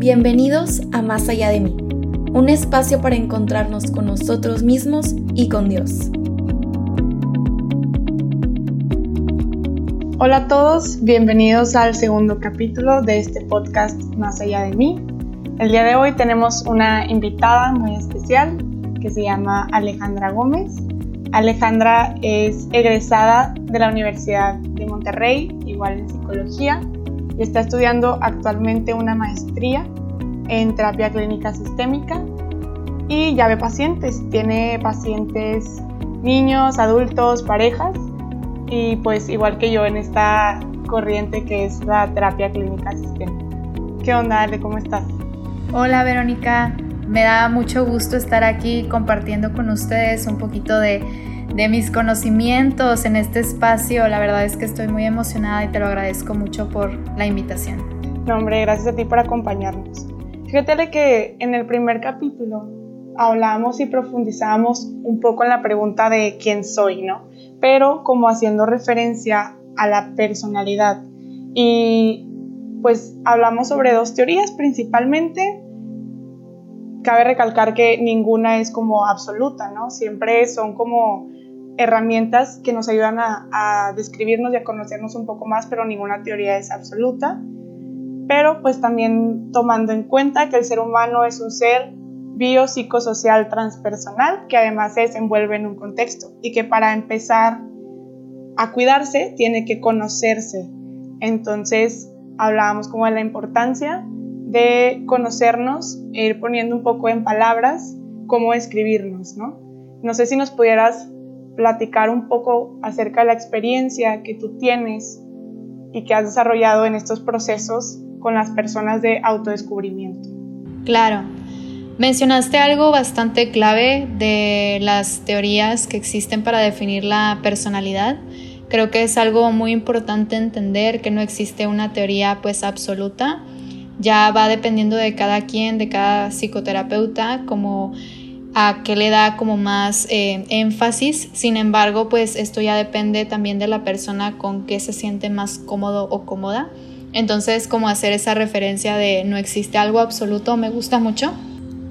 Bienvenidos a Más allá de mí, un espacio para encontrarnos con nosotros mismos y con Dios. Hola a todos, bienvenidos al segundo capítulo de este podcast Más allá de mí. El día de hoy tenemos una invitada muy especial que se llama Alejandra Gómez. Alejandra es egresada de la Universidad de Monterrey, igual en psicología, y está estudiando actualmente una maestría en terapia clínica sistémica y ya ve pacientes, tiene pacientes niños, adultos, parejas y pues igual que yo en esta corriente que es la terapia clínica sistémica. ¿Qué onda, Ale? ¿Cómo estás? Hola, Verónica. Me da mucho gusto estar aquí compartiendo con ustedes un poquito de, de mis conocimientos en este espacio. La verdad es que estoy muy emocionada y te lo agradezco mucho por la invitación. No, hombre, gracias a ti por acompañarnos. Fíjate que en el primer capítulo hablamos y profundizamos un poco en la pregunta de quién soy, ¿no? Pero como haciendo referencia a la personalidad. Y pues hablamos sobre dos teorías principalmente. Cabe recalcar que ninguna es como absoluta, ¿no? Siempre son como herramientas que nos ayudan a, a describirnos y a conocernos un poco más, pero ninguna teoría es absoluta pero pues también tomando en cuenta que el ser humano es un ser biopsicosocial transpersonal que además se desenvuelve en un contexto y que para empezar a cuidarse tiene que conocerse. Entonces hablábamos como de la importancia de conocernos e ir poniendo un poco en palabras cómo escribirnos, ¿no? No sé si nos pudieras platicar un poco acerca de la experiencia que tú tienes y que has desarrollado en estos procesos con las personas de autodescubrimiento. Claro. Mencionaste algo bastante clave de las teorías que existen para definir la personalidad. Creo que es algo muy importante entender que no existe una teoría pues absoluta. Ya va dependiendo de cada quien, de cada psicoterapeuta, como a qué le da como más eh, énfasis. Sin embargo, pues esto ya depende también de la persona con que se siente más cómodo o cómoda. Entonces, como hacer esa referencia de no existe algo absoluto me gusta mucho.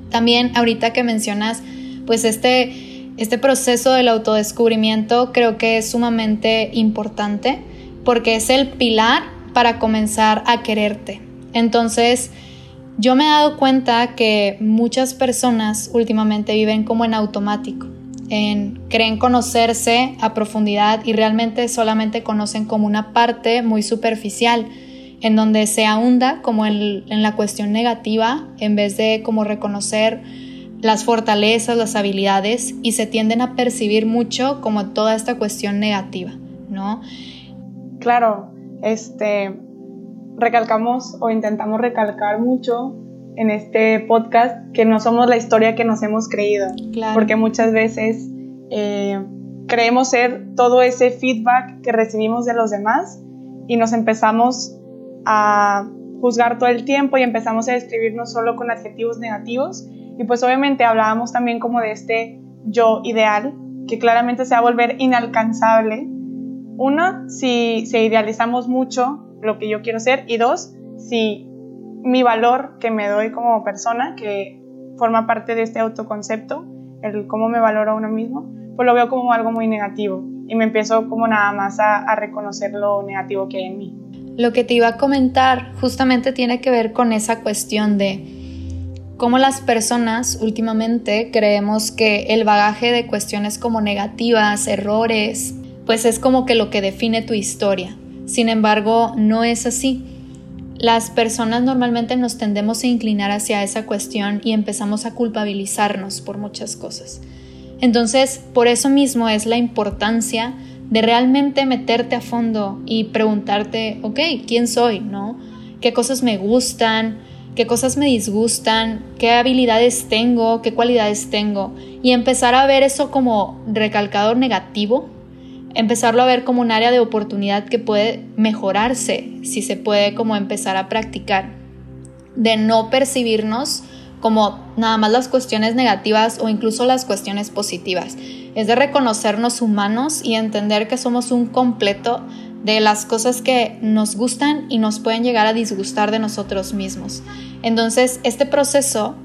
También ahorita que mencionas, pues este, este proceso del autodescubrimiento creo que es sumamente importante porque es el pilar para comenzar a quererte. Entonces, yo me he dado cuenta que muchas personas últimamente viven como en automático, en creen conocerse a profundidad y realmente solamente conocen como una parte muy superficial en donde se ahonda como en, la cuestión negativa en vez de como reconocer las fortalezas, las habilidades y se tienden a percibir mucho como toda esta cuestión negativa, ¿no? Claro, este recalcamos o intentamos recalcar mucho en este podcast que no somos la historia que nos hemos creído, porque muchas veces eh, creemos ser todo ese feedback que recibimos de los demás y nos empezamos a juzgar todo el tiempo y empezamos a describirnos solo con adjetivos negativos. Y pues obviamente hablábamos también como de este yo ideal, que claramente se va a volver inalcanzable. Uno, si se idealizamos mucho lo que yo quiero ser. Y dos, si mi valor que me doy como persona, que forma parte de este autoconcepto, el cómo me valoro a uno mismo, pues lo veo como algo muy negativo. Y me empiezo como nada más a, a reconocer lo negativo que hay en mí. Lo que te iba a comentar justamente tiene que ver con esa cuestión de cómo las personas últimamente creemos que el bagaje de cuestiones como negativas, errores, pues es como que lo que define tu historia. Sin embargo, no es así. Las personas normalmente nos tendemos a inclinar hacia esa cuestión y empezamos a culpabilizarnos por muchas cosas. Entonces, por eso mismo es la importancia de realmente meterte a fondo y preguntarte, ok, ¿quién soy? ¿No? ¿Qué cosas me gustan? ¿Qué cosas me disgustan? ¿Qué habilidades tengo? ¿Qué cualidades tengo? Y empezar a ver eso como recalcador negativo, empezarlo a ver como un área de oportunidad que puede mejorarse si se puede como empezar a practicar, de no percibirnos como nada más las cuestiones negativas o incluso las cuestiones positivas. Es de reconocernos humanos y entender que somos un completo de las cosas que nos gustan y nos pueden llegar a disgustar de nosotros mismos. Entonces, este proceso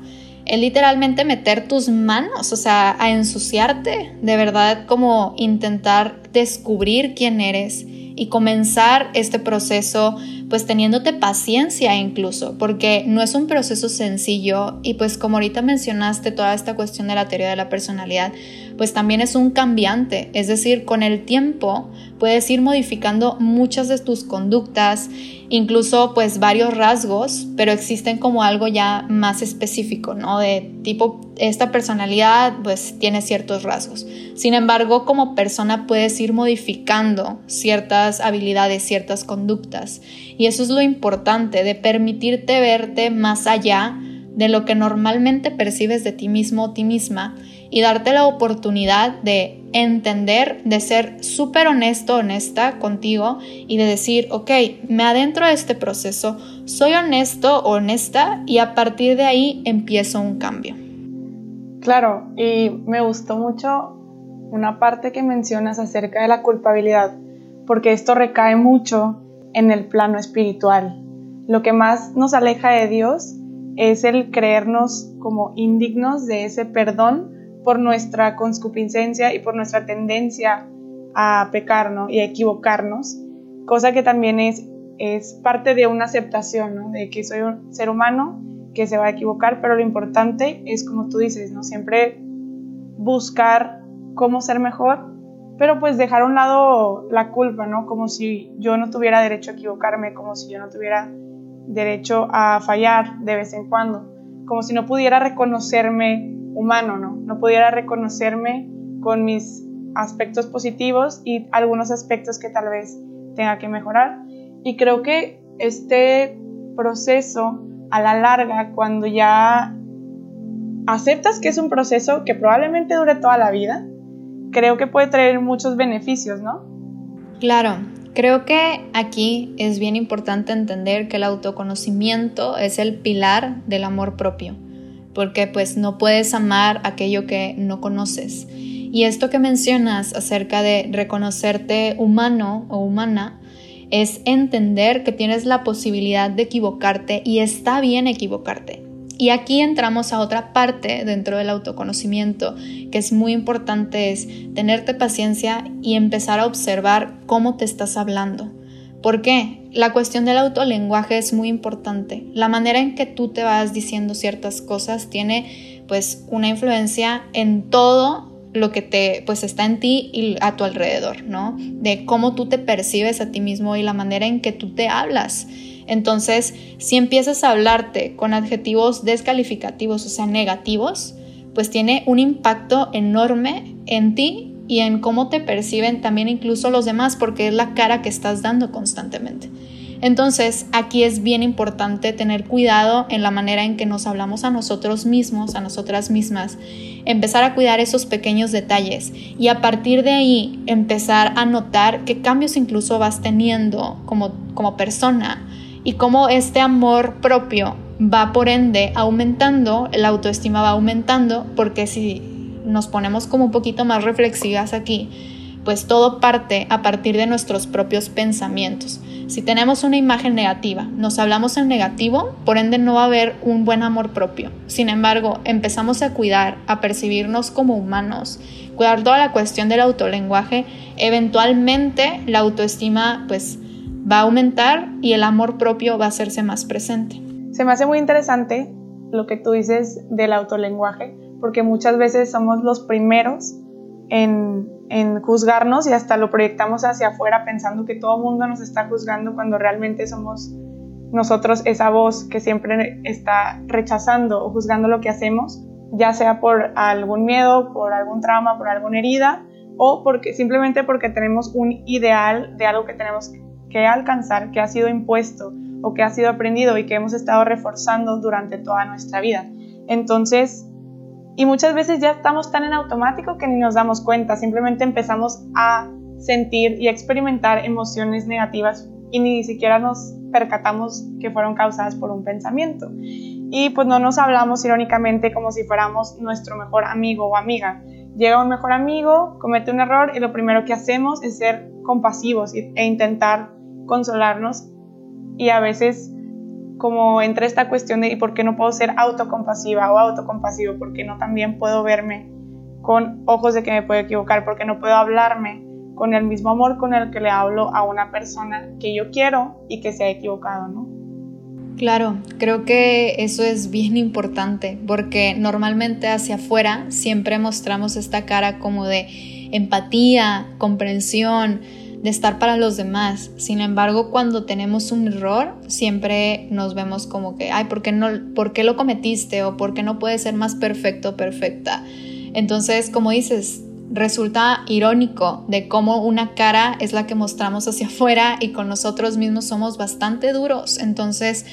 es literalmente meter tus manos, o sea, a ensuciarte, de verdad como intentar descubrir quién eres y comenzar este proceso pues teniéndote paciencia incluso, porque no es un proceso sencillo y pues como ahorita mencionaste toda esta cuestión de la teoría de la personalidad, pues también es un cambiante, es decir, con el tiempo puedes ir modificando muchas de tus conductas, incluso pues varios rasgos, pero existen como algo ya más específico, ¿no? De tipo, esta personalidad pues tiene ciertos rasgos. Sin embargo, como persona puedes ir modificando ciertas habilidades, ciertas conductas. Y eso es lo importante, de permitirte verte más allá de lo que normalmente percibes de ti mismo o ti misma y darte la oportunidad de entender, de ser súper honesto, honesta contigo y de decir, ok, me adentro de este proceso, soy honesto, honesta y a partir de ahí empiezo un cambio. Claro, y me gustó mucho una parte que mencionas acerca de la culpabilidad, porque esto recae mucho en el plano espiritual. Lo que más nos aleja de Dios es el creernos como indignos de ese perdón por nuestra conscupiscencia y por nuestra tendencia a pecar y a equivocarnos, cosa que también es, es parte de una aceptación, de que soy un ser humano que se va a equivocar, pero lo importante es, como tú dices, ¿no? siempre buscar cómo ser mejor, pero pues dejar a un lado la culpa, ¿no? como si yo no tuviera derecho a equivocarme, como si yo no tuviera derecho a fallar de vez en cuando, como si no pudiera reconocerme humano, ¿no? No pudiera reconocerme con mis aspectos positivos y algunos aspectos que tal vez tenga que mejorar. Y creo que este proceso a la larga, cuando ya aceptas que es un proceso que probablemente dure toda la vida, creo que puede traer muchos beneficios, ¿no? Claro, creo que aquí es bien importante entender que el autoconocimiento es el pilar del amor propio porque pues no puedes amar aquello que no conoces. Y esto que mencionas acerca de reconocerte humano o humana es entender que tienes la posibilidad de equivocarte y está bien equivocarte. Y aquí entramos a otra parte dentro del autoconocimiento que es muy importante, es tenerte paciencia y empezar a observar cómo te estás hablando ¿Por qué? La cuestión del autolenguaje es muy importante. La manera en que tú te vas diciendo ciertas cosas tiene pues una influencia en todo lo que te pues está en ti y a tu alrededor, ¿no? De cómo tú te percibes a ti mismo y la manera en que tú te hablas. Entonces, si empiezas a hablarte con adjetivos descalificativos, o sea, negativos, pues tiene un impacto enorme en ti y en cómo te perciben también incluso los demás, porque es la cara que estás dando constantemente. Entonces, aquí es bien importante tener cuidado en la manera en que nos hablamos a nosotros mismos, a nosotras mismas, empezar a cuidar esos pequeños detalles y a partir de ahí empezar a notar qué cambios incluso vas teniendo como, como persona y cómo este amor propio va por ende aumentando, la autoestima va aumentando, porque si nos ponemos como un poquito más reflexivas aquí, pues todo parte a partir de nuestros propios pensamientos. Si tenemos una imagen negativa, nos hablamos en negativo, por ende no va a haber un buen amor propio. Sin embargo, empezamos a cuidar, a percibirnos como humanos, cuidar toda la cuestión del autolenguaje, eventualmente la autoestima pues va a aumentar y el amor propio va a hacerse más presente. Se me hace muy interesante lo que tú dices del autolenguaje, porque muchas veces somos los primeros en, juzgarnos y hasta lo proyectamos hacia afuera pensando que todo el mundo nos está juzgando cuando realmente somos nosotros esa voz que siempre está rechazando o juzgando lo que hacemos, ya sea por algún miedo, por algún trauma, por alguna herida o porque simplemente porque tenemos un ideal de algo que tenemos que alcanzar, que ha sido impuesto o que ha sido aprendido y que hemos estado reforzando durante toda nuestra vida. Entonces, y muchas veces ya estamos tan en automático que ni nos damos cuenta, simplemente empezamos a sentir y a experimentar emociones negativas y ni siquiera nos percatamos que fueron causadas por un pensamiento. Y pues no nos hablamos irónicamente como si fuéramos nuestro mejor amigo o amiga. llega un mejor amigo, comete un error y lo primero que hacemos es ser compasivos e intentar consolarnos y a veces como entra esta cuestión de ¿y por qué no puedo ser autocompasiva o autocompasivo? ¿Por qué no también puedo verme con ojos de que me puedo equivocar? ¿Por qué no puedo hablarme con el mismo amor con el que le hablo a una persona que yo quiero y que se ha equivocado, ¿no? Claro, creo que eso es bien importante porque normalmente hacia afuera siempre mostramos esta cara como de empatía, comprensión, de estar para los demás. Sin embargo, cuando tenemos un error, siempre nos vemos como que, ay, ¿por qué, no, ¿por qué lo cometiste? O ¿por qué no puede ser más perfecto perfecta? Entonces, como dices, resulta irónico de cómo una cara es la que mostramos hacia afuera y con nosotros mismos somos bastante duros. Entonces,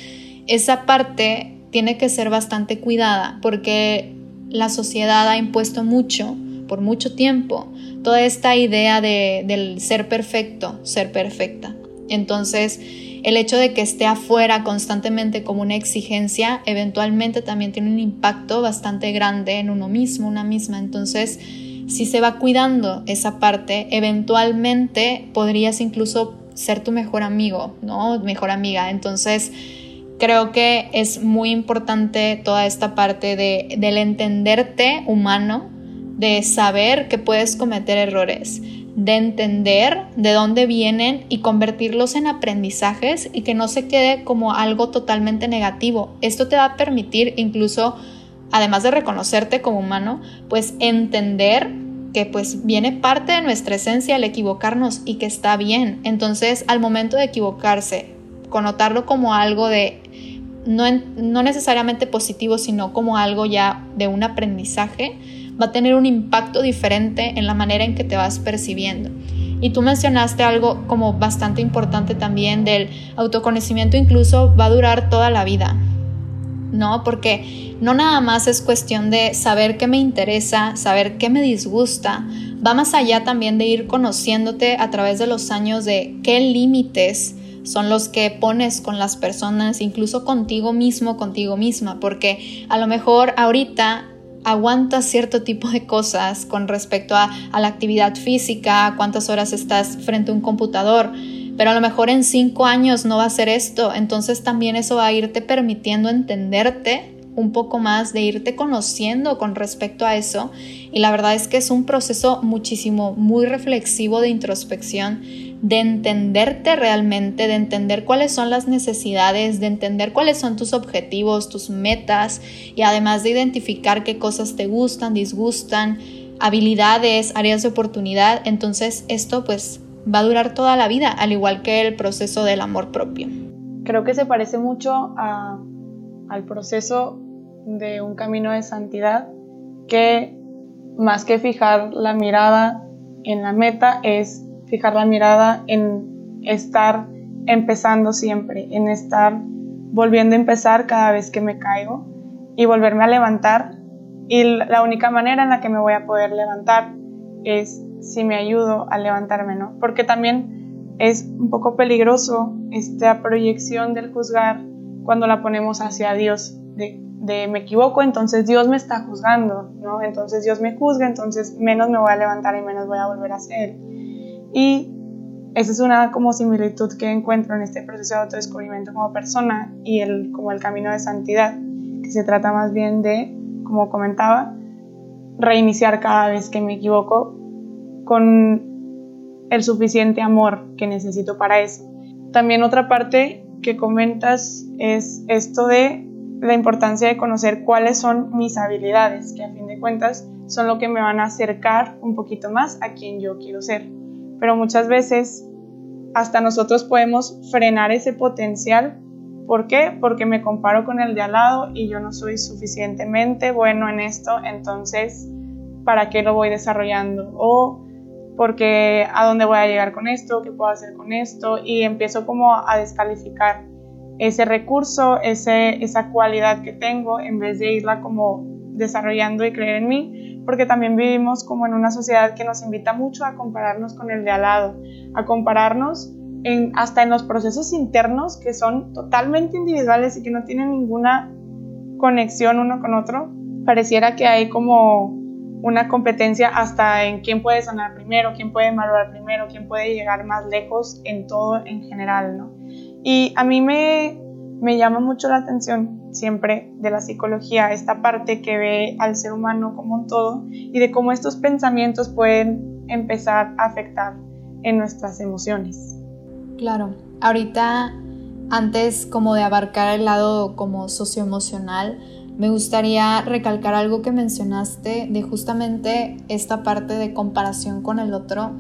esa parte tiene que ser bastante cuidada porque la sociedad ha impuesto mucho por mucho tiempo toda esta idea de, del ser perfecto, ser perfecta. Entonces, el hecho de que esté afuera constantemente como una exigencia, eventualmente también tiene un impacto bastante grande en uno mismo, una misma. Entonces, si se va cuidando esa parte, eventualmente podrías incluso ser tu mejor amigo, ¿no? Mejor amiga. Entonces, creo que es muy importante toda esta parte de, del entenderte humano, de saber que puedes cometer errores, de entender de dónde vienen y convertirlos en aprendizajes y que no se quede como algo totalmente negativo. Esto te va a permitir incluso, además de reconocerte como humano, pues entender que pues viene parte de nuestra esencia el equivocarnos y que está bien. Entonces, al momento de equivocarse, connotarlo como algo de no, no necesariamente positivo, sino como algo ya de un aprendizaje, va a tener un impacto diferente en la manera en que te vas percibiendo. Y tú mencionaste algo como bastante importante también del autoconocimiento, incluso va a durar toda la vida, ¿no? Porque no nada más es cuestión de saber qué me interesa, saber qué me disgusta, va más allá también de ir conociéndote a través de los años de qué límites son los que pones con las personas, incluso contigo mismo, contigo misma, porque a lo mejor ahorita aguantas cierto tipo de cosas con respecto a, la actividad física, cuántas horas estás frente a un computador, pero a lo mejor en cinco años no va a ser esto, entonces también eso va a irte permitiendo entenderte un poco más, de irte conociendo con respecto a eso. Y la verdad es que es un proceso muchísimo, muy reflexivo de introspección de entenderte realmente, de entender cuáles son las necesidades, de entender cuáles son tus objetivos, tus metas y además de identificar qué cosas te gustan, disgustan, habilidades, áreas de oportunidad. Entonces esto pues va a durar toda la vida, al igual que el proceso del amor propio. Creo que se parece mucho al proceso de un camino de santidad que más que fijar la mirada en la meta es fijar la mirada en estar empezando siempre, en estar volviendo a empezar cada vez que me caigo y volverme a levantar. Y la única manera en la que me voy a poder levantar es si me ayudo a levantarme, ¿no? Porque también es un poco peligroso esta proyección del juzgar cuando la ponemos hacia Dios, de, me equivoco, entonces Dios me está juzgando, ¿no? Entonces Dios me juzga, entonces menos me voy a levantar y menos voy a volver a ser y esa es una como similitud que encuentro en este proceso de autodescubrimiento como persona y el, como el camino de santidad, que se trata más bien de, como comentaba, reiniciar cada vez que me equivoco con el suficiente amor que necesito para eso. También otra parte que comentas es esto de la importancia de conocer cuáles son mis habilidades, que a fin de cuentas son lo que me van a acercar un poquito más a quien yo quiero ser pero muchas veces hasta nosotros podemos frenar ese potencial. ¿Por qué? Porque me comparo con el de al lado y yo no soy suficientemente bueno en esto, entonces, ¿para qué lo voy desarrollando? O porque a dónde voy a llegar con esto, qué puedo hacer con esto, y empiezo como a descalificar ese recurso, ese, esa cualidad que tengo, en vez de irla como desarrollando y creer en mí, porque también vivimos como en una sociedad que nos invita mucho a compararnos con el de al lado, a compararnos en, hasta en los procesos internos que son totalmente individuales y que no tienen ninguna conexión uno con otro. Pareciera que hay como una competencia hasta en quién puede sanar primero, quién puede madurar primero, quién puede llegar más lejos en todo en general, ¿no? Y a mí me, me llama mucho la atención siempre de la psicología, esta parte que ve al ser humano como un todo y de cómo estos pensamientos pueden empezar a afectar en nuestras emociones. Claro, ahorita antes como de abarcar el lado como socioemocional, me gustaría recalcar algo que mencionaste de justamente esta parte de comparación con el otro.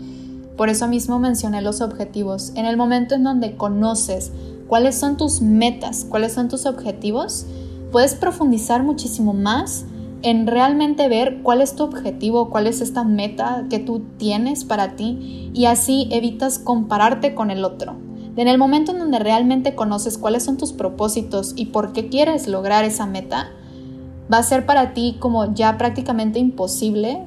Por eso mismo mencioné los objetivos. En el momento en donde conoces cuáles son tus metas, cuáles son tus objetivos, puedes profundizar muchísimo más en realmente ver cuál es tu objetivo, cuál es esta meta que tú tienes para ti y así evitas compararte con el otro. En el momento en donde realmente conoces cuáles son tus propósitos y por qué quieres lograr esa meta, va a ser para ti como ya prácticamente imposible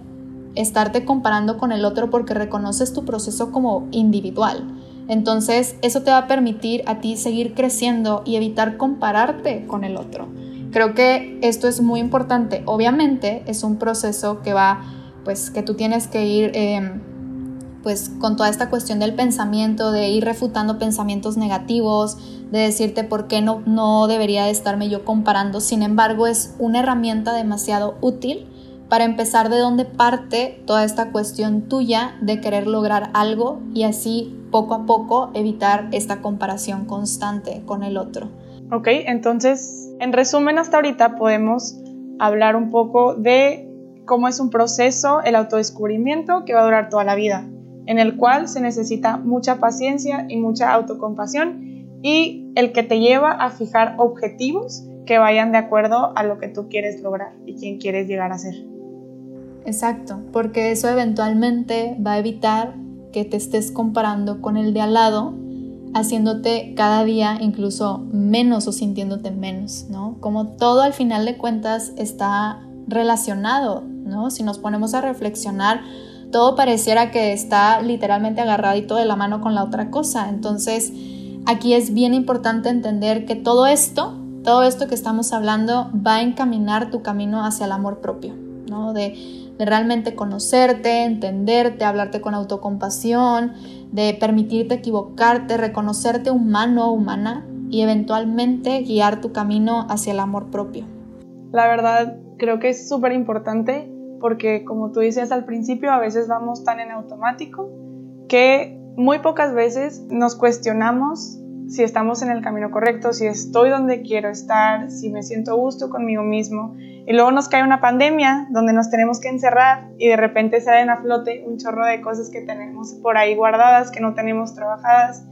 estarte comparando con el otro porque reconoces tu proceso como individual. Entonces eso te va a permitir a ti seguir creciendo y evitar compararte con el otro. Creo que esto es muy importante. Obviamente es un proceso que va, pues que tú tienes que ir... Em, pues con toda esta cuestión del pensamiento, de ir refutando pensamientos negativos, de decirte por qué no, no debería de estarme yo comparando. Sin embargo, es una herramienta demasiado útil para empezar de dónde parte toda esta cuestión tuya de querer lograr algo y así poco a poco evitar esta comparación constante con el otro. Ok, entonces, en resumen, hasta ahorita podemos hablar un poco de cómo es un proceso, el autodescubrimiento que va a durar toda la vida en el cual se necesita mucha paciencia y mucha autocompasión y el que te lleva a fijar objetivos que vayan de acuerdo a lo que tú quieres lograr y quién quieres llegar a ser. Exacto, porque eso eventualmente va a evitar que te estés comparando con el de al lado, haciéndote cada día incluso menos o sintiéndote menos, ¿no? Como todo al final de cuentas está relacionado, ¿no? Si nos ponemos a reflexionar, todo pareciera que está literalmente agarradito de la mano con la otra cosa. Entonces, aquí es bien importante entender que todo esto, todo esto que estamos hablando va a encaminar tu camino hacia el amor propio, ¿no? De, de realmente conocerte, entenderte, hablarte con autocompasión, de permitirte equivocarte, reconocerte humano o humana y eventualmente guiar tu camino hacia el amor propio. La verdad, creo que es súper importante porque como tú dices al principio, a veces vamos tan en automático que muy pocas veces nos cuestionamos si estamos en el camino correcto, si estoy donde quiero estar, si me siento a gusto conmigo mismo. Y luego nos cae una pandemia donde nos tenemos que encerrar y de repente salen a flote un chorro de cosas que tenemos por ahí guardadas, que no tenemos trabajadas.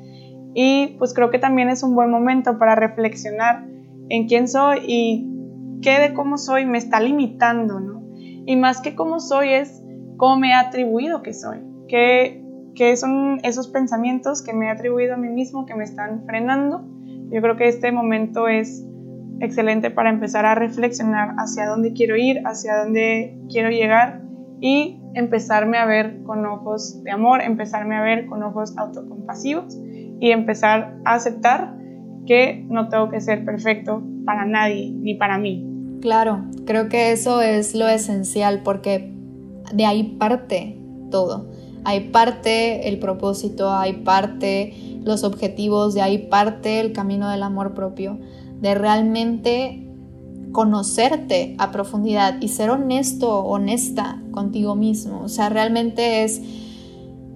Y pues creo que también es un buen momento para reflexionar en quién soy y qué de cómo soy me está limitando, ¿no? Y más que cómo soy es cómo me he atribuido que soy, qué, son esos pensamientos que me he atribuido a mí mismo que me están frenando. Yo creo que este momento es excelente para empezar a reflexionar hacia dónde quiero ir, hacia dónde quiero llegar y empezarme a ver con ojos de amor, empezarme a ver con ojos autocompasivos y empezar a aceptar que no tengo que ser perfecto para nadie ni para mí, Claro, creo que eso es lo esencial porque de ahí parte todo. Hay parte el propósito, hay parte los objetivos, de ahí parte el camino del amor propio, de realmente conocerte a profundidad y ser honesto, honesta contigo mismo. O sea, realmente es,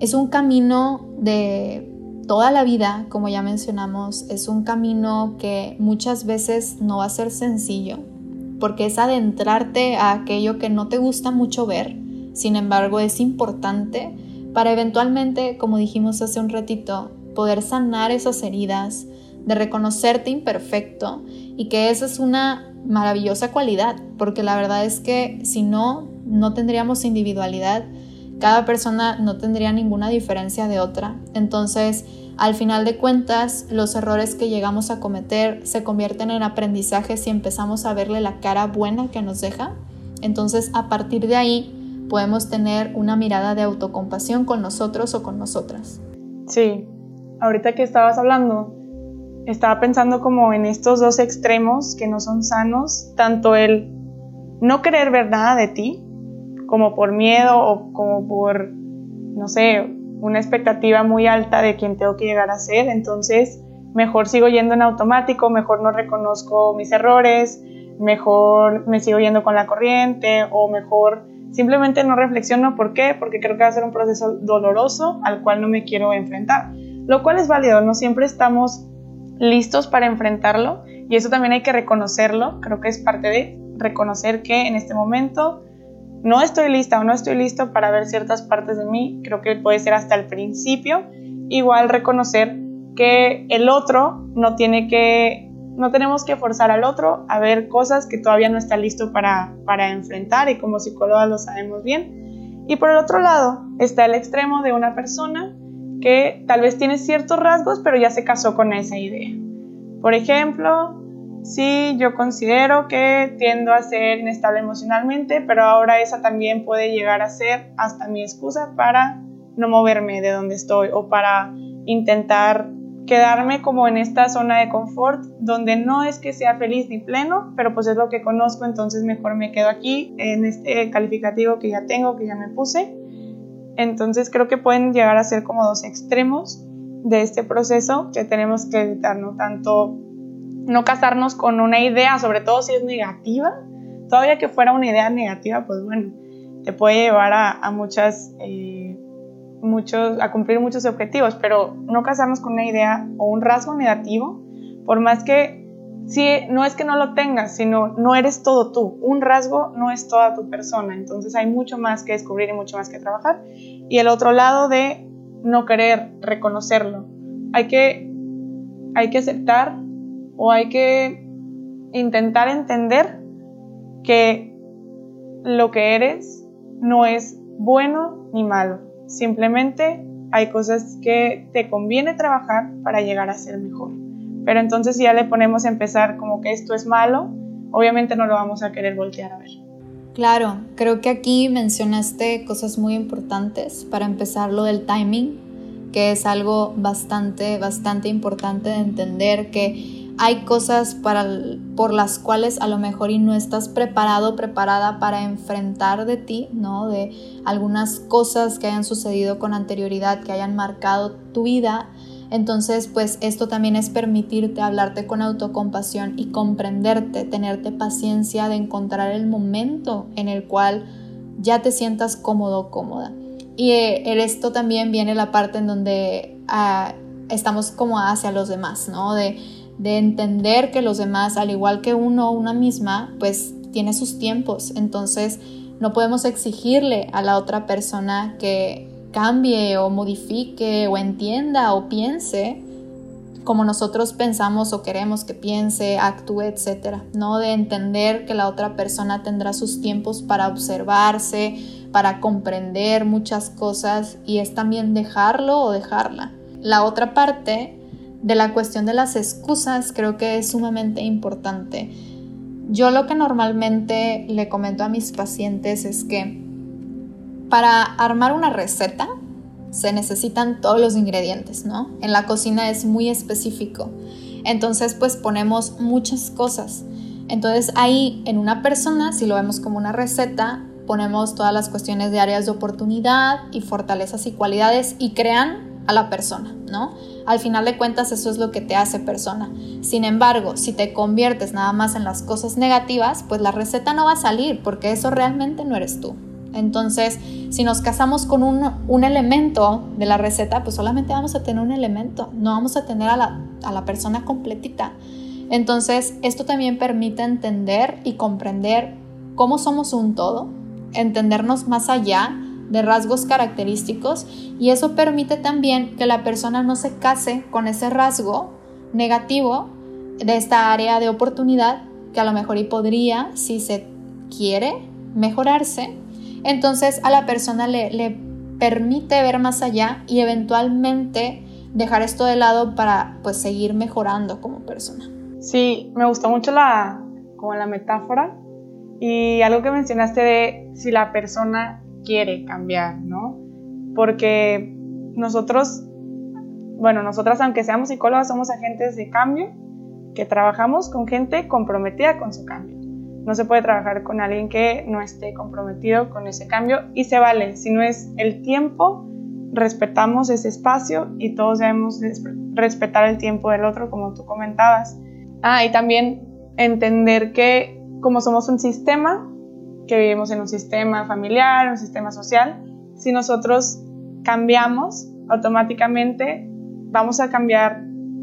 es un camino de toda la vida, como ya mencionamos, es un camino que muchas veces no va a ser sencillo, porque es adentrarte a aquello que no te gusta mucho ver, sin embargo es importante para eventualmente, como dijimos hace un ratito, poder sanar esas heridas, de reconocerte imperfecto y que esa es una maravillosa cualidad, porque la verdad es que si no, no tendríamos individualidad, cada persona no tendría ninguna diferencia de otra. Entonces, al final de cuentas, los errores que llegamos a cometer se convierten en aprendizajes si empezamos a verle la cara buena que nos deja. Entonces, a partir de ahí, podemos tener una mirada de autocompasión con nosotros o con nosotras. Sí, ahorita que estabas hablando, estaba pensando como en estos dos extremos que no son sanos, tanto el no querer ver nada de ti como por miedo o como por, no sé, una expectativa muy alta de quién tengo que llegar a ser. Entonces, mejor sigo yendo en automático, mejor no reconozco mis errores, mejor me sigo yendo con la corriente o mejor simplemente no reflexiono. ¿Por qué? Porque creo que va a ser un proceso doloroso al cual no me quiero enfrentar. Lo cual es válido, no siempre estamos listos para enfrentarlo y eso también hay que reconocerlo. Creo que es parte de reconocer que en este momento no estoy lista o no estoy listo para ver ciertas partes de mí. Creo que puede ser hasta el principio. Igual reconocer que el otro no tiene que, no tenemos que forzar al otro a ver cosas que todavía no está listo para, para enfrentar y como psicóloga lo sabemos bien. Y por el otro lado está el extremo de una persona que tal vez tiene ciertos rasgos, pero ya se casó con esa idea. Por ejemplo, si yo considero que tiendo a ser inestable emocionalmente, pero ahora esa también puede llegar a ser hasta mi excusa para no moverme de donde estoy o para intentar quedarme como en esta zona de confort donde no es que sea feliz ni pleno, pero pues es lo que conozco, entonces mejor me quedo aquí en este calificativo que ya tengo, que ya me puse. Entonces creo que pueden llegar a ser como dos extremos de este proceso que tenemos que evitar, no tanto no casarnos con una idea, sobre todo si es negativa, todavía que fuera una idea negativa, pues bueno, te puede llevar a, muchas... Eh, muchos, a cumplir muchos objetivos, pero no casarnos con una idea o un rasgo negativo, por más que si no es que no lo tengas, sino no eres todo tú. Un rasgo no es toda tu persona, entonces hay mucho más que descubrir y mucho más que trabajar. Y el otro lado de no querer reconocerlo. Hay que, hay que aceptar o hay que intentar entender que lo que eres no es bueno ni malo Simplemente hay cosas que te conviene trabajar para llegar a ser mejor. Pero entonces si ya le ponemos a empezar como que esto es malo, obviamente no lo vamos a querer voltear a ver. Claro, creo que aquí mencionaste cosas muy importantes. Para empezar, lo del timing, que es algo bastante, bastante importante de entender que hay cosas para, por las cuales a lo mejor y no estás preparado, preparada para enfrentar de ti, ¿no? De algunas cosas que hayan sucedido con anterioridad, que hayan marcado tu vida. Entonces, pues esto también es permitirte hablarte con autocompasión y comprenderte, tenerte paciencia de encontrar el momento en el cual ya te sientas cómodo, cómoda. Y eh, en esto también viene la parte en donde ah, estamos como hacia los demás, ¿no? De de entender que los demás, al igual que uno o una misma, pues tiene sus tiempos. Entonces no podemos exigirle a la otra persona que cambie o modifique o entienda o piense como nosotros pensamos o queremos que piense, actúe, etc. No de entender que la otra persona tendrá sus tiempos para observarse, para comprender muchas cosas y es también dejarlo o dejarla. La otra parte de la cuestión de las excusas creo que es sumamente importante. Yo lo que normalmente le comento a mis pacientes es que para armar una receta se necesitan todos los ingredientes, ¿no? En la cocina es muy específico. Entonces, pues ponemos muchas cosas. Entonces, ahí en una persona, si lo vemos como una receta, ponemos todas las cuestiones de áreas de oportunidad y fortalezas y cualidades y crean a la persona, ¿no? Al final de cuentas eso es lo que te hace persona. Sin embargo, si te conviertes nada más en las cosas negativas, pues la receta no va a salir porque eso realmente no eres tú. Entonces, si nos casamos con un, elemento de la receta, pues solamente vamos a tener un elemento, no vamos a tener a la, a la persona completita. Entonces, esto también permite entender y comprender cómo somos un todo, entendernos más allá de rasgos característicos y eso permite también que la persona no se case con ese rasgo negativo de esta área de oportunidad que a lo mejor y podría, si se quiere, mejorarse. Entonces a la persona le, permite ver más allá y eventualmente dejar esto de lado para pues seguir mejorando como persona. Sí, me gustó mucho la, como la metáfora y algo que mencionaste de si la persona quiere cambiar, ¿no? Porque nosotros, bueno, nosotras aunque seamos psicólogas, somos agentes de cambio que trabajamos con gente comprometida con su cambio. No se puede trabajar con alguien que no esté comprometido con ese cambio y se vale. Si no es el tiempo, respetamos ese espacio y todos debemos respetar el tiempo del otro, como tú comentabas. Ah, y también entender que como somos un sistema, que vivimos en un sistema familiar, un sistema social, si nosotros cambiamos, automáticamente vamos a cambiar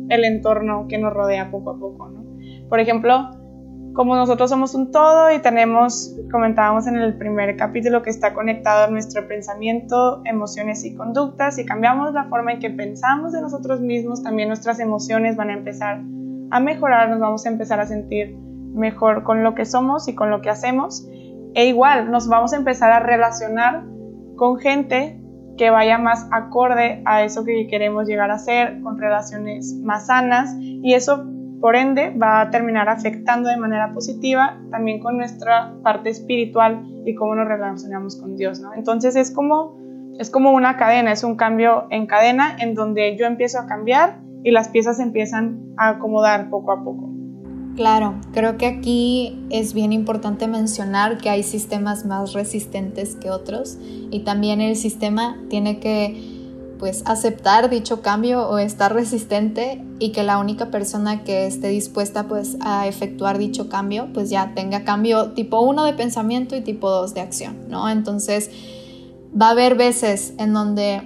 el entorno que nos rodea poco a poco. ¿no? Por ejemplo, como nosotros somos un todo y tenemos, comentábamos en el primer capítulo, que está conectado a nuestro pensamiento, emociones y conductas, y cambiamos la forma en que pensamos de nosotros mismos, también nuestras emociones van a empezar a mejorar, nos vamos a empezar a sentir mejor con lo que somos y con lo que hacemos. E igual, nos vamos a empezar a relacionar con gente que vaya más acorde a eso que queremos llegar a ser, con relaciones más sanas, y eso por ende va a terminar afectando de manera positiva también con nuestra parte espiritual y cómo nos relacionamos con Dios, ¿no? Entonces es como, es como una cadena, es un cambio en cadena en donde yo empiezo a cambiar y las piezas empiezan a acomodar poco a poco. Claro, creo que aquí es bien importante mencionar que hay sistemas más resistentes que otros y también el sistema tiene que pues aceptar dicho cambio o estar resistente y que la única persona que esté dispuesta pues a efectuar dicho cambio pues ya tenga cambio tipo 1 de pensamiento y tipo 2 de acción, ¿no? Entonces va a haber veces en donde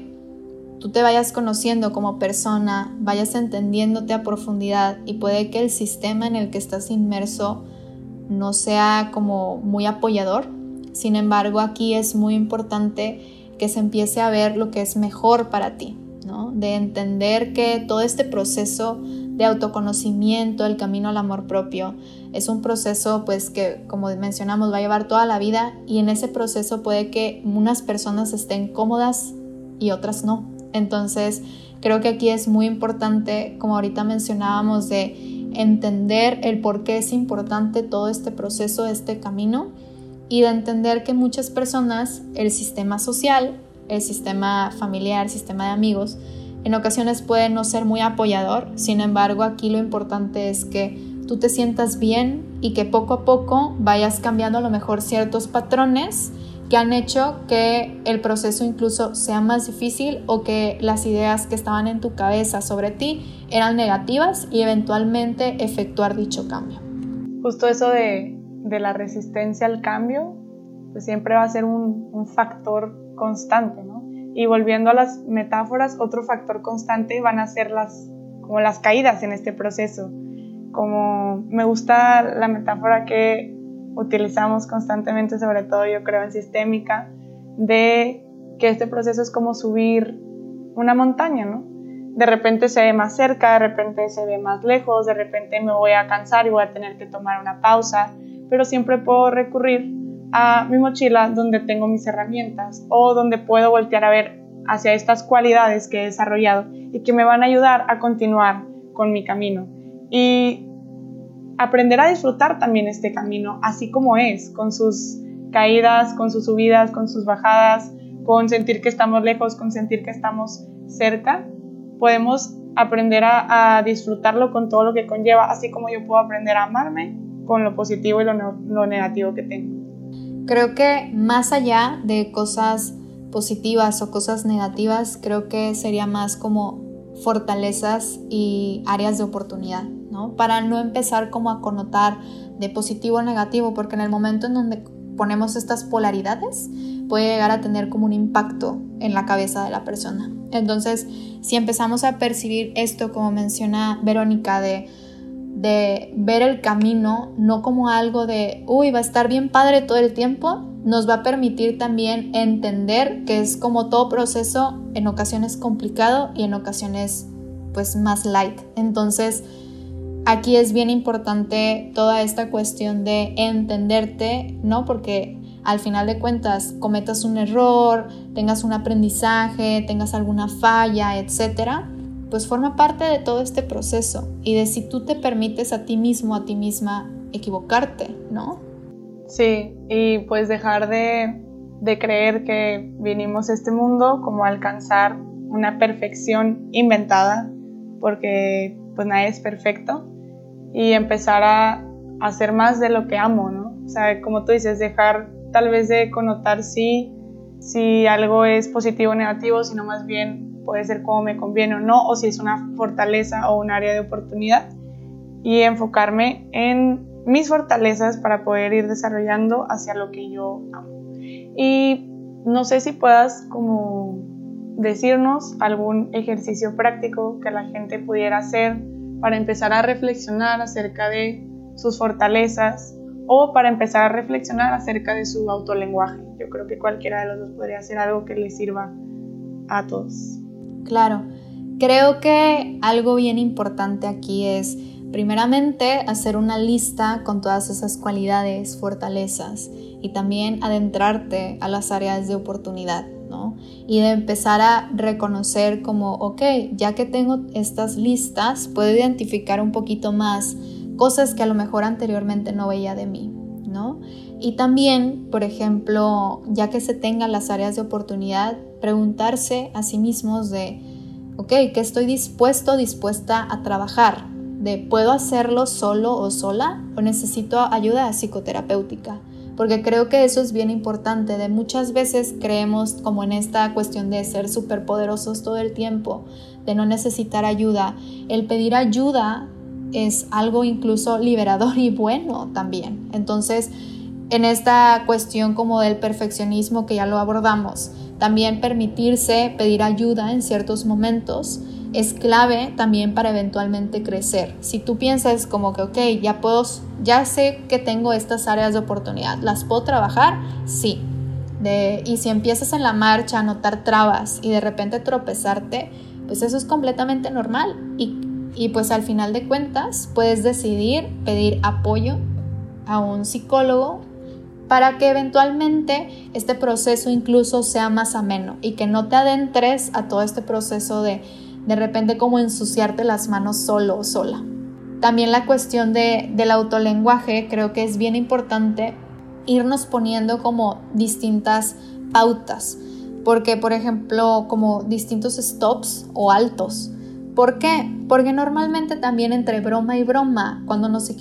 tú te vayas conociendo como persona, vayas entendiéndote a profundidad y puede que el sistema en el que estás inmerso no sea como muy apoyador. Sin embargo, aquí es muy importante que se empiece a ver lo que es mejor para ti, ¿no? De entender que todo este proceso de autoconocimiento, el camino al amor propio, es un proceso pues que como mencionamos va a llevar toda la vida y en ese proceso puede que unas personas estén cómodas y otras no. Entonces, creo que aquí es muy importante, como ahorita mencionábamos, de entender el por qué es importante todo este proceso, este camino y de entender que muchas personas, el sistema social, el sistema familiar, el sistema de amigos, en ocasiones puede no ser muy apoyador, sin embargo aquí lo importante es que tú te sientas bien y que poco a poco vayas cambiando a lo mejor ciertos patrones que han hecho que el proceso incluso sea más difícil o que las ideas que estaban en tu cabeza sobre ti eran negativas y eventualmente efectuar dicho cambio. Justo eso de de la resistencia al cambio, pues siempre va a ser un, factor constante, ¿no? Y volviendo a las metáforas, otro factor constante van a ser las, como las caídas en este proceso. Como me gusta la metáfora que utilizamos constantemente, sobre todo yo creo en sistémica, de que este proceso es como subir una montaña, ¿no? De repente se ve más cerca, de repente se ve más lejos, de repente me voy a cansar y voy a tener que tomar una pausa, pero siempre puedo recurrir a mi mochila donde tengo mis herramientas o donde puedo voltear a ver hacia estas cualidades que he desarrollado y que me van a ayudar a continuar con mi camino. Y aprender a disfrutar también este camino así como es, con sus caídas, con sus subidas, con sus bajadas, con sentir que estamos lejos, con sentir que estamos cerca, podemos aprender a, a disfrutarlo con todo lo que conlleva, así como yo puedo aprender a amarme con lo positivo y lo, negativo que tengo. Creo que más allá de cosas positivas o cosas negativas, creo que sería más como fortalezas y áreas de oportunidad, ¿no? Para no empezar como a connotar de positivo o negativo, porque en el momento en donde ponemos estas polaridades, puede llegar a tener como un impacto en la cabeza de la persona. Entonces, si empezamos a percibir esto, como menciona Verónica, de de ver el camino no como algo de, uy, va a estar bien padre todo el tiempo, nos va a permitir también entender que es como todo proceso en ocasiones complicado y en ocasiones pues más light. Entonces, aquí es bien importante toda esta cuestión de entenderte, ¿no? Porque al final de cuentas cometas un error, tengas un aprendizaje, tengas alguna falla, etcétera, pues forma parte de todo este proceso y de si tú te permites a ti mismo, a ti misma equivocarte, ¿no? Sí, y pues dejar de, de creer que vinimos a este mundo como a alcanzar una perfección inventada, porque pues nadie es perfecto, y empezar a hacer más de lo que amo, ¿no? O sea, como tú dices, dejar tal vez de connotar si, si algo es positivo o negativo, sino más bien puede ser como me conviene o no, o si es una fortaleza o un área de oportunidad, y enfocarme en mis fortalezas para poder ir desarrollando hacia lo que yo amo. Y no sé si puedas como decirnos algún ejercicio práctico que la gente pudiera hacer para empezar a reflexionar acerca de sus fortalezas o para empezar a reflexionar acerca de su autolenguaje. Yo creo que cualquiera de los dos podría hacer algo que les sirva a todos. Claro, creo que algo bien importante aquí es primeramente hacer una lista con todas esas cualidades, fortalezas y también adentrarte a las áreas de oportunidad. ¿no? Y de empezar a reconocer como, ok, ya que tengo estas listas, puedo identificar un poquito más cosas que a lo mejor anteriormente no veía de mí, ¿no? Y también, por ejemplo, ya que se tengan las áreas de oportunidad, preguntarse a sí mismos de, ok, ¿qué estoy dispuesto, dispuesta a trabajar? De, ¿puedo hacerlo solo o sola o necesito ayuda psicoterapéutica? Porque creo que eso es bien importante. De muchas veces creemos como en esta cuestión de ser superpoderosos todo el tiempo, de no necesitar ayuda. El pedir ayuda es algo incluso liberador y bueno también. Entonces, en esta cuestión como del perfeccionismo que ya lo abordamos, también permitirse pedir ayuda en ciertos momentos es clave también para eventualmente crecer. Si tú piensas como que, ok, ya puedo, ya sé que tengo estas áreas de oportunidad, ¿las puedo trabajar? Sí. Y si empiezas en la marcha a notar trabas y de repente tropezarte, pues eso es completamente normal. Y, y pues al final de cuentas puedes decidir pedir apoyo a un psicólogo para que eventualmente este proceso incluso sea más ameno y que no te adentres a todo este proceso de de repente como ensuciarte las manos solo o sola. También la cuestión de, del autolenguaje creo que es bien importante irnos poniendo como distintas pautas, porque por ejemplo como distintos stops o altos. ¿Por qué? Porque normalmente también entre broma y broma, cuando nos,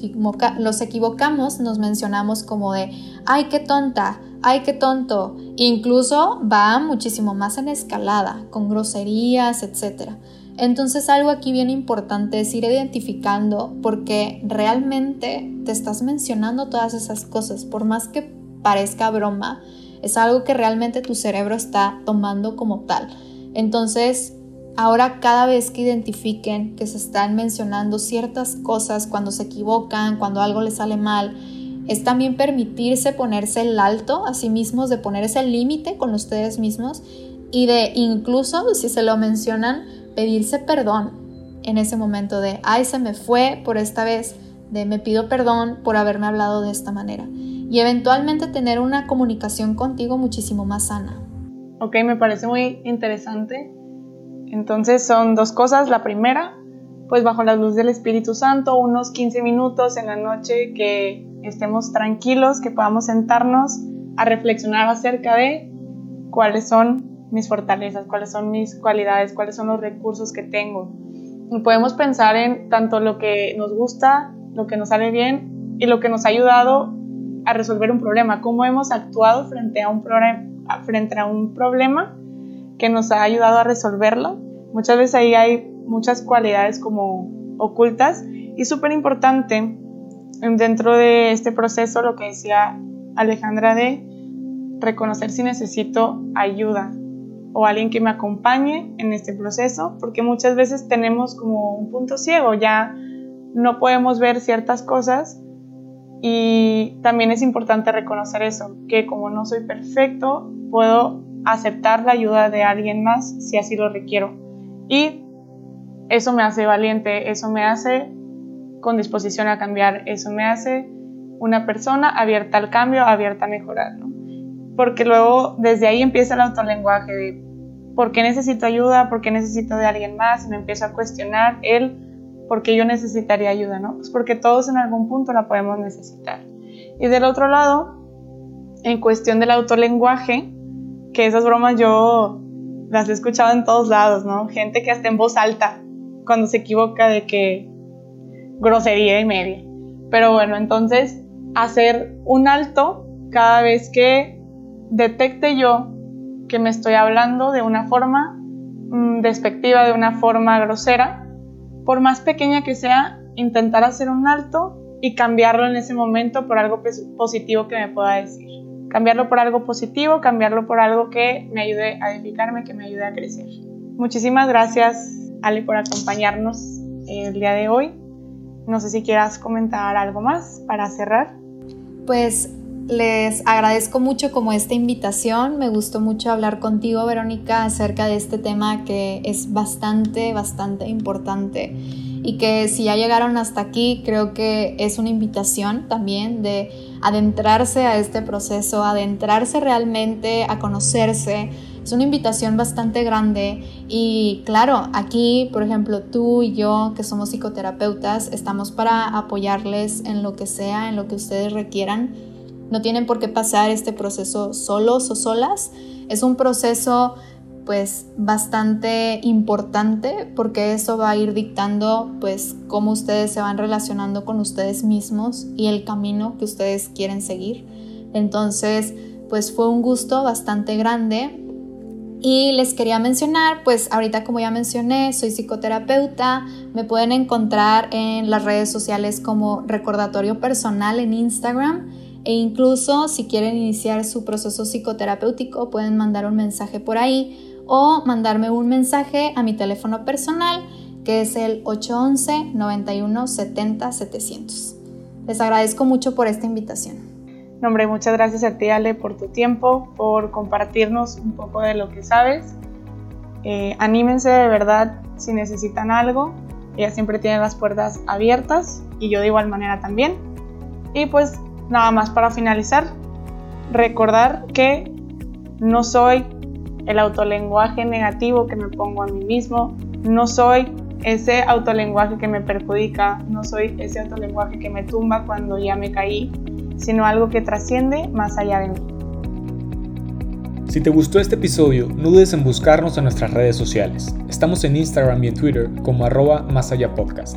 los equivocamos, nos mencionamos como de, ay, qué tonta, ay, qué tonto. Incluso va muchísimo más en escalada, con groserías, etc. Entonces algo aquí bien importante es ir identificando porque realmente te estás mencionando todas esas cosas, por más que parezca broma, es algo que realmente tu cerebro está tomando como tal. Entonces, Ahora cada vez que identifiquen que se están mencionando ciertas cosas cuando se equivocan, cuando algo les sale mal, es también permitirse ponerse el alto a sí mismos, de poner ese límite con ustedes mismos y de incluso, si se lo mencionan, pedirse perdón en ese momento de, ay, se me fue por esta vez, de me pido perdón por haberme hablado de esta manera. Y eventualmente tener una comunicación contigo muchísimo más sana. Ok, me parece muy interesante entonces son dos cosas. La primera, pues bajo la luz del Espíritu Santo, unos 15 minutos en la noche que estemos tranquilos, que podamos sentarnos a reflexionar acerca de cuáles son mis fortalezas, cuáles son mis cualidades, cuáles son los recursos que tengo. Y podemos pensar en tanto lo que nos gusta, lo que nos sale bien y lo que nos ha ayudado a resolver un problema, cómo hemos actuado frente a un, frente a un problema que nos ha ayudado a resolverlo. Muchas veces ahí hay muchas cualidades como ocultas y súper importante dentro de este proceso lo que decía Alejandra de reconocer si necesito ayuda o alguien que me acompañe en este proceso, porque muchas veces tenemos como un punto ciego, ya no podemos ver ciertas cosas y también es importante reconocer eso, que como no soy perfecto, puedo aceptar la ayuda de alguien más si así lo requiero. Y eso me hace valiente, eso me hace con disposición a cambiar, eso me hace una persona abierta al cambio, abierta a mejorar, Porque luego desde ahí empieza el autolenguaje de por qué necesito ayuda, por qué necesito de alguien más, y me empiezo a cuestionar el por qué yo necesitaría ayuda, ¿no? Pues porque todos en algún punto la podemos necesitar. Y del otro lado, en cuestión del autolenguaje, que esas bromas yo las he escuchado en todos lados, ¿no? Gente que hasta en voz alta, cuando se equivoca de que grosería y media. Pero bueno, entonces hacer un alto cada vez que detecte yo que me estoy hablando de una forma mm, despectiva, de una forma grosera, por más pequeña que sea, intentar hacer un alto y cambiarlo en ese momento por algo positivo que me pueda decir. Cambiarlo por algo positivo, cambiarlo por algo que me ayude a edificarme, que me ayude a crecer. Muchísimas gracias, Ale, por acompañarnos el día de hoy. No sé si quieras comentar algo más para cerrar. Pues les agradezco mucho como esta invitación. Me gustó mucho hablar contigo, Verónica, acerca de este tema que es bastante, bastante importante y que si ya llegaron hasta aquí, creo que es una invitación también de adentrarse a este proceso, adentrarse realmente a conocerse. Es una invitación bastante grande y claro, aquí, por ejemplo, tú y yo, que somos psicoterapeutas, estamos para apoyarles en lo que sea, en lo que ustedes requieran. No tienen por qué pasar este proceso solos o solas. Es un proceso pues bastante importante porque eso va a ir dictando pues cómo ustedes se van relacionando con ustedes mismos y el camino que ustedes quieren seguir. Entonces, pues fue un gusto bastante grande. Y les quería mencionar, pues ahorita como ya mencioné, soy psicoterapeuta, me pueden encontrar en las redes sociales como recordatorio personal en Instagram. E incluso si quieren iniciar su proceso psicoterapéutico pueden mandar un mensaje por ahí o mandarme un mensaje a mi teléfono personal que es el 811 91 70 700. Les agradezco mucho por esta invitación. Nombre, muchas gracias a ti Ale por tu tiempo, por compartirnos un poco de lo que sabes. Eh, anímense de verdad si necesitan algo. Ella siempre tiene las puertas abiertas y yo de igual manera también. Y pues nada más para finalizar, recordar que no soy el autolenguaje negativo que me pongo a mí mismo, no soy ese autolenguaje que me perjudica, no soy ese autolenguaje que me tumba cuando ya me caí, sino algo que trasciende más allá de mí. Si te gustó este episodio, no dudes en buscarnos en nuestras redes sociales. Estamos en Instagram y en Twitter como arroba más allá podcast.